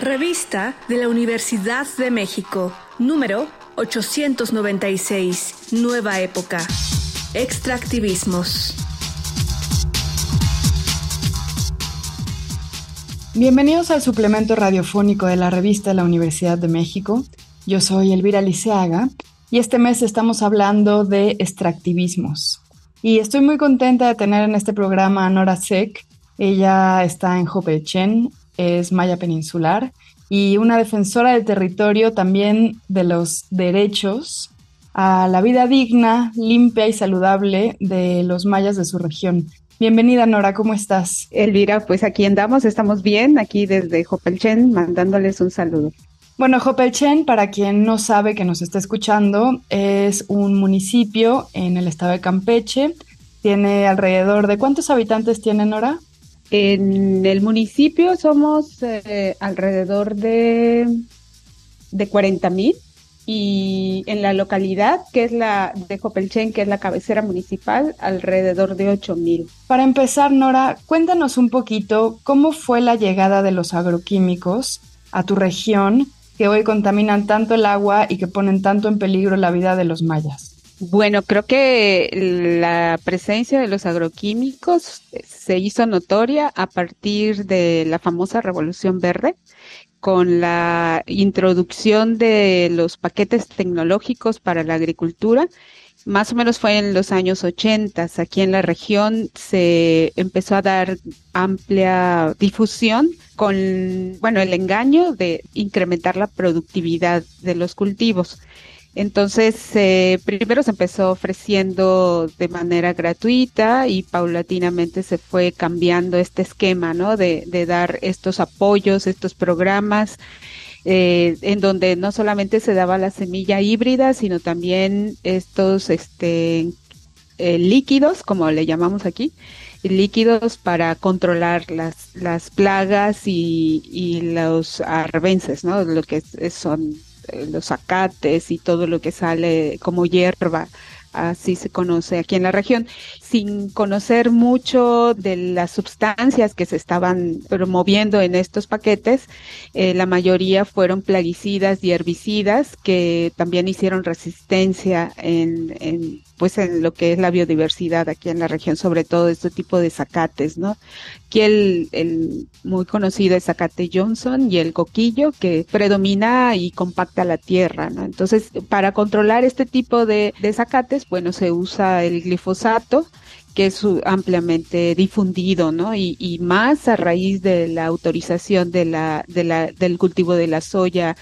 Revista de la Universidad de México, número 896, Nueva Época. Extractivismos. Bienvenidos al suplemento radiofónico de la revista de la Universidad de México. Yo soy Elvira Liceaga y este mes estamos hablando de extractivismos. Y estoy muy contenta de tener en este programa a Nora Sek. Ella está en Hopelchen, es maya peninsular y una defensora del territorio también de los derechos a la vida digna, limpia y saludable de los mayas de su región. Bienvenida Nora, ¿cómo estás? Elvira, pues aquí andamos, estamos bien, aquí desde Jopelchen, mandándoles un saludo. Bueno, Jopelchen, para quien no sabe que nos está escuchando, es un municipio en el estado de Campeche. Tiene alrededor de cuántos habitantes tiene Nora? En el municipio somos eh, alrededor de, de 40 mil y en la localidad, que es la de Jopelchen, que es la cabecera municipal, alrededor de 8 mil. Para empezar, Nora, cuéntanos un poquito cómo fue la llegada de los agroquímicos a tu región que hoy contaminan tanto el agua y que ponen tanto en peligro la vida de los mayas. Bueno, creo que la presencia de los agroquímicos se hizo notoria a partir de la famosa Revolución Verde, con la introducción de los paquetes tecnológicos para la agricultura. Más o menos fue en los años 80. Aquí en la región se empezó a dar amplia difusión con, bueno, el engaño de incrementar la productividad de los cultivos. Entonces, eh, primero se empezó ofreciendo de manera gratuita y paulatinamente se fue cambiando este esquema, ¿no? De, de dar estos apoyos, estos programas, eh, en donde no solamente se daba la semilla híbrida, sino también estos este, eh, líquidos, como le llamamos aquí, líquidos para controlar las, las plagas y, y los arbences, ¿no? Lo que son los acates y todo lo que sale como hierba, así se conoce aquí en la región, sin conocer mucho de las sustancias que se estaban promoviendo en estos paquetes. Eh, la mayoría fueron plaguicidas y herbicidas que también hicieron resistencia en, en pues en lo que es la biodiversidad aquí en la región, sobre todo este tipo de zacates, ¿no? Aquí el, muy conocido es zacate Johnson y el coquillo que predomina y compacta la tierra, ¿no? Entonces, para controlar este tipo de, de zacates, bueno, se usa el glifosato, que es ampliamente difundido, ¿no? Y, más a raíz de la autorización de la, de la, del cultivo de la soya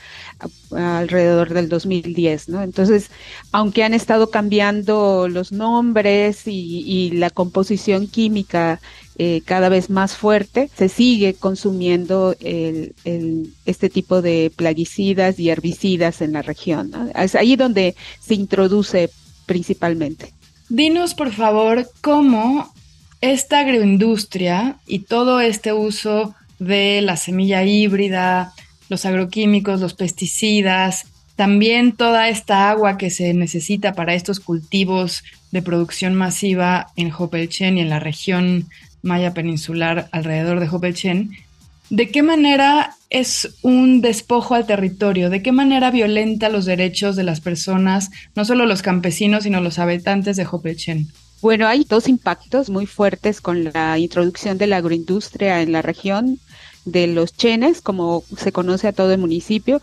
alrededor del 2010, ¿no? Entonces, aunque han estado cambiando los nombres y, y la composición química eh, cada vez más fuerte, se sigue consumiendo el, el, este tipo de plaguicidas y herbicidas en la región. ¿no? Es ahí donde se introduce principalmente. Dinos, por favor, cómo esta agroindustria y todo este uso de la semilla híbrida, los agroquímicos, los pesticidas, también toda esta agua que se necesita para estos cultivos de producción masiva en Hopelchen y en la región maya peninsular alrededor de Hopelchen, ¿de qué manera es un despojo al territorio? ¿De qué manera violenta los derechos de las personas, no solo los campesinos, sino los habitantes de Hopelchen? Bueno, hay dos impactos muy fuertes con la introducción de la agroindustria en la región de los chenes, como se conoce a todo el municipio.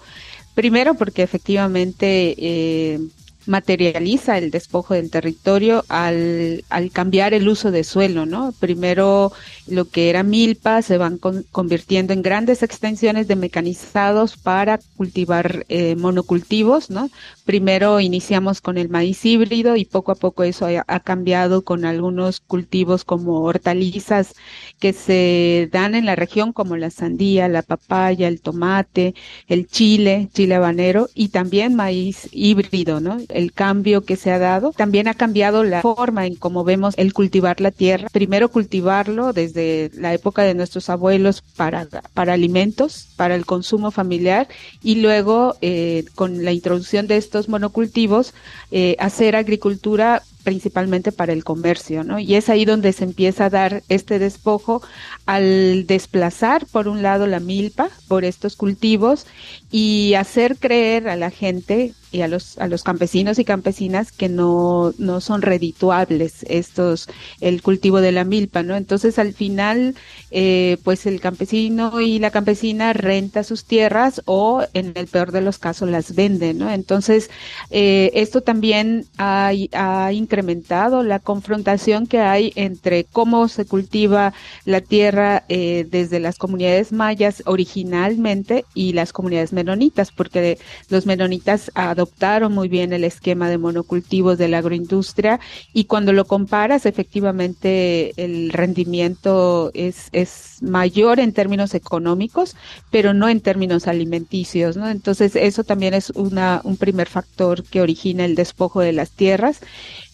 Primero porque efectivamente eh, materializa el despojo del territorio al, cambiar el uso de suelo, ¿no? Primero lo que era milpa se van con, convirtiendo en grandes extensiones de mecanizados para cultivar eh, monocultivos, ¿no? Primero iniciamos con el maíz híbrido y poco a poco eso ha, ha, cambiado con algunos cultivos como hortalizas que se dan en la región como la sandía, la papaya, el tomate, el chile, chile habanero y también maíz híbrido, ¿no? El cambio que se ha dado también ha cambiado la forma en cómo vemos el cultivar la tierra. Primero cultivarlo desde la época de nuestros abuelos para, para alimentos, para el consumo familiar y luego eh, con la introducción de estos monocultivos, eh, hacer agricultura principalmente para el comercio, ¿no? Y es ahí donde se empieza a dar este despojo al desplazar, por un lado, la milpa por estos cultivos y hacer creer a la gente y a los, a los campesinos y campesinas que no, no son redituables estos, el cultivo de la milpa, ¿no? Entonces al final, eh, pues el campesino y la campesina renta sus tierras o en el peor de los casos las vende, ¿no? Entonces, eh, esto también ha, ha incrementado la confrontación que hay entre cómo se cultiva la tierra eh, desde las comunidades mayas originalmente y las comunidades menonitas, porque los menonitas adoptaron muy bien el esquema de monocultivos de la agroindustria y cuando lo comparas, efectivamente el rendimiento es, es mayor en términos económicos, pero no en términos alimenticios, ¿no? Entonces, eso también es una, un primer factor que origina el despojo de las tierras.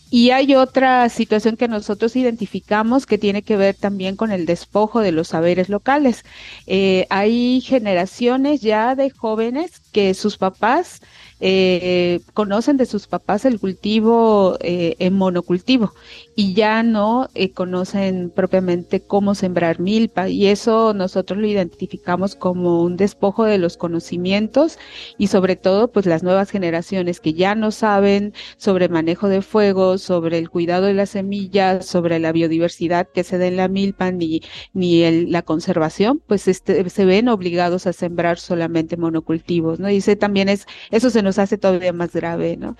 Y hay otra situación que nosotros identificamos que tiene que ver también con el despojo de los saberes locales. Eh, hay generaciones ya de jóvenes que sus papás eh, conocen de sus papás el cultivo eh, en monocultivo y ya no eh, conocen propiamente cómo sembrar milpa y eso nosotros lo identificamos como un despojo de los conocimientos y sobre todo pues las nuevas generaciones que ya no saben sobre manejo de fuego, sobre el cuidado de las semillas, sobre la biodiversidad que se da en la milpa ni, ni la conservación, pues este, se ven obligados a sembrar solamente monocultivos, ¿no? Y ese también es, eso se nos hace todavía más grave, ¿no?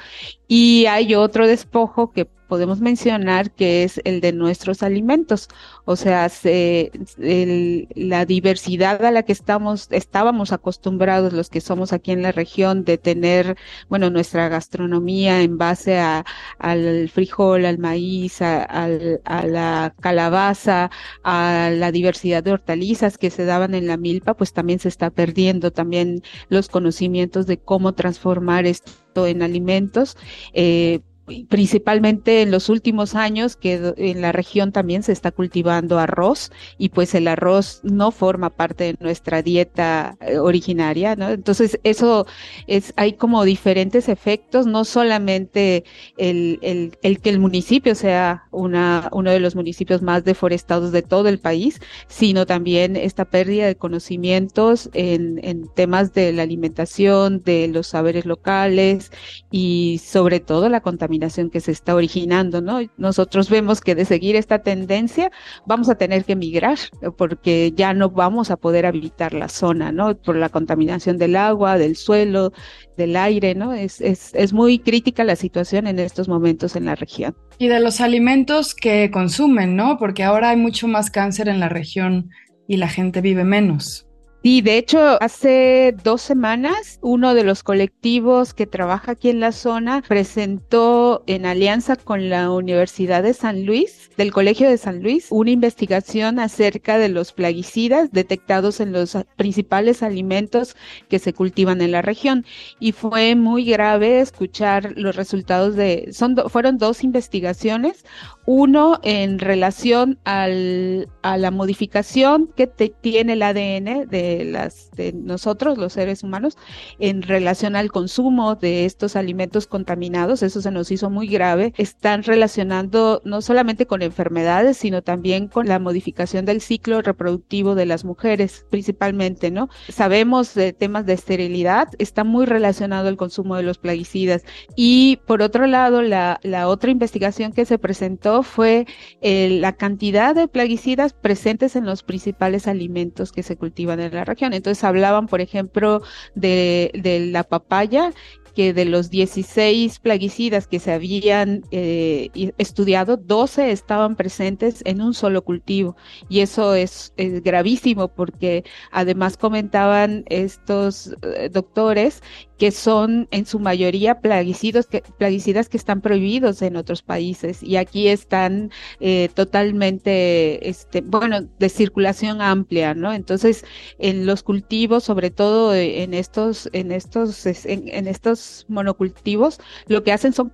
Y hay otro despojo que podemos mencionar que es el de nuestros alimentos, o sea, se, el, la diversidad a la que estamos, estábamos acostumbrados los que somos aquí en la región de tener, bueno, nuestra gastronomía en base a, al frijol, al maíz, a, a la calabaza, a la diversidad de hortalizas que se daban en la milpa, pues también se está perdiendo también los conocimientos de cómo transformar esto en alimentos. Eh, principalmente en los últimos años que en la región también se está cultivando arroz y pues el arroz no forma parte de nuestra dieta eh, originaria, ¿no? Entonces eso es, hay como diferentes efectos, no solamente el, el, que el municipio sea una, uno de los municipios más deforestados de todo el país, sino también esta pérdida de conocimientos en, en temas de la alimentación, de los saberes locales y sobre todo la contaminación que se está originando, ¿no? Nosotros vemos que de seguir esta tendencia vamos a tener que migrar porque ya no vamos a poder habitar la zona, ¿no? Por la contaminación del agua, del suelo, del aire, ¿no? Es, es, es muy crítica la situación en estos momentos en la región. Y de los alimentos que consumen, ¿no? Porque ahora hay mucho más cáncer en la región y la gente vive menos. Sí, de hecho, hace dos semanas uno de los colectivos que trabaja aquí en la zona presentó en alianza con la Universidad de San Luis, del Colegio de San Luis, una investigación acerca de los plaguicidas detectados en los principales alimentos que se cultivan en la región. Y fue muy grave escuchar los resultados de, son, fueron dos investigaciones, uno en relación al, a la modificación que tiene el ADN de las de nosotros, los seres humanos, en relación al consumo de estos alimentos contaminados. Eso se nos hizo muy grave. Están relacionando no solamente con enfermedades, sino también con la modificación del ciclo reproductivo de las mujeres, principalmente, ¿no? Sabemos de temas de esterilidad, está muy relacionado el consumo de los plaguicidas. Y por otro lado, la, la otra investigación que se presentó fue eh, la cantidad de plaguicidas presentes en los principales alimentos que se cultivan en la región. Entonces hablaban, por ejemplo, de, la papaya que de los 16 plaguicidas que se habían eh, estudiado, 12 estaban presentes en un solo cultivo. Y eso es, es gravísimo porque además comentaban estos eh, doctores que son en su mayoría plaguicidas que, plaguicidas que están prohibidos en otros países y aquí están eh, totalmente, este, bueno, de circulación amplia, ¿no? Entonces, en los cultivos, sobre todo en estos, en estos, en, en estos monocultivos, lo que hacen son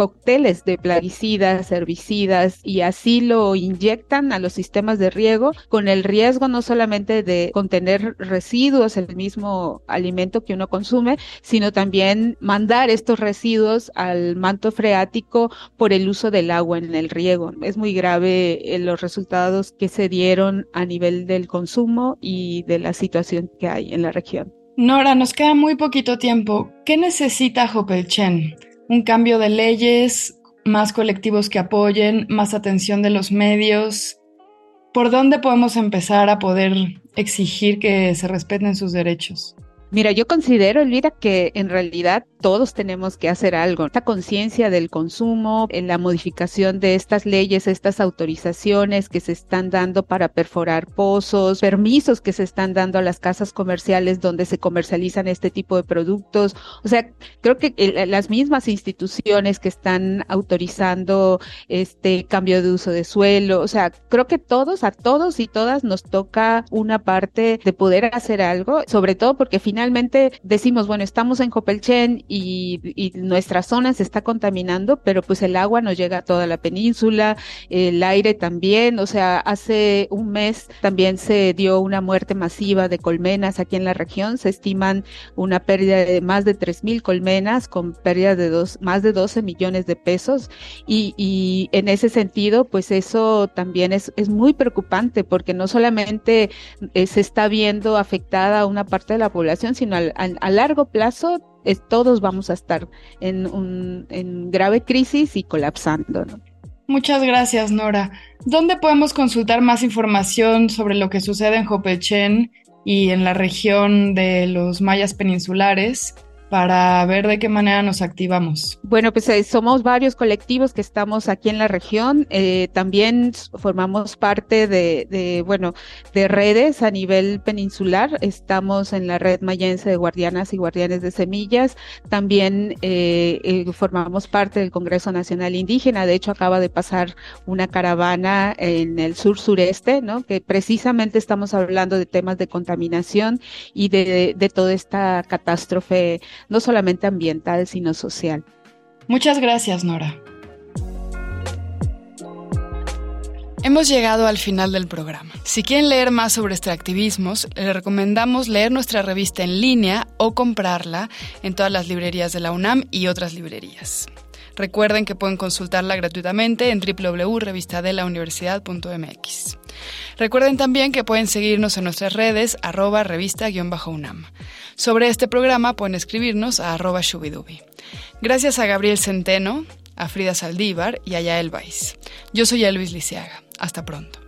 cócteles de plaguicidas, herbicidas y así lo inyectan a los sistemas de riego con el riesgo no solamente de contener residuos, el mismo alimento que uno consume, sino también mandar estos residuos al manto freático por el uso del agua en el riego. Es muy grave eh, los resultados que se dieron a nivel del consumo y de la situación que hay en la región. Nora, nos queda muy poquito tiempo. ¿Qué necesita Jopelchen? ¿Un cambio de leyes? ¿Más colectivos que apoyen? ¿Más atención de los medios? ¿Por dónde podemos empezar a poder exigir que se respeten sus derechos? Mira, yo considero, Elvira, que en realidad todos tenemos que hacer algo. Esta conciencia del consumo, la modificación de estas leyes, estas autorizaciones que se están dando para perforar pozos, permisos que se están dando a las casas comerciales donde se comercializan este tipo de productos. O sea, creo que las mismas instituciones que están autorizando este cambio de uso de suelo, o sea, creo que todos, a todos y todas nos toca una parte de poder hacer algo, sobre todo porque finalmente finalmente decimos, bueno, estamos en Copelchen y, nuestra zona se está contaminando, pero pues el agua nos llega a toda la península, el aire también, o sea, hace un mes también se dio una muerte masiva de colmenas aquí en la región, se estiman una pérdida de más de 3.000 colmenas con pérdida de dos, más de 12 millones de pesos. Y, en ese sentido, pues eso también es, es muy preocupante porque no solamente eh, se está viendo afectada una parte de la población, sino a largo plazo todos vamos a estar en, un, en grave crisis y colapsando. Muchas gracias, Nora. ¿Dónde podemos consultar más información sobre lo que sucede en Jopechen y en la región de los mayas peninsulares? Para ver de qué manera nos activamos? Bueno, pues eh, somos varios colectivos que estamos aquí en la región. Eh, también formamos parte de, bueno, de redes a nivel peninsular. Estamos en la red mayense de guardianas y guardianes de semillas. También eh, formamos parte del Congreso Nacional Indígena. De hecho, acaba de pasar una caravana en el sur sureste, ¿no? Que precisamente estamos hablando de temas de contaminación y de, de toda esta catástrofe no solamente ambiental, sino social. Muchas gracias, Nora. Hemos llegado al final del programa. Si quieren leer más sobre extractivismos, les recomendamos leer nuestra revista en línea o comprarla en todas las librerías de la UNAM y otras librerías. Recuerden que pueden consultarla gratuitamente en www.revistadelauniversidad.mx. Recuerden también que pueden seguirnos en nuestras redes arroba revista-unam. Sobre este programa pueden escribirnos a arroba shubidubi. Gracias a Gabriel Centeno, a Frida Saldívar y a Yael Weiss. Yo soy Elvis Lisiaga. Hasta pronto.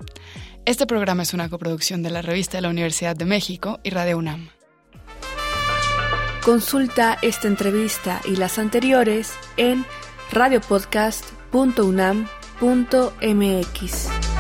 Este programa es una coproducción de la revista de la Universidad de México y Radio UNAM. Consulta esta entrevista y las anteriores en radiopodcast.unam.mx.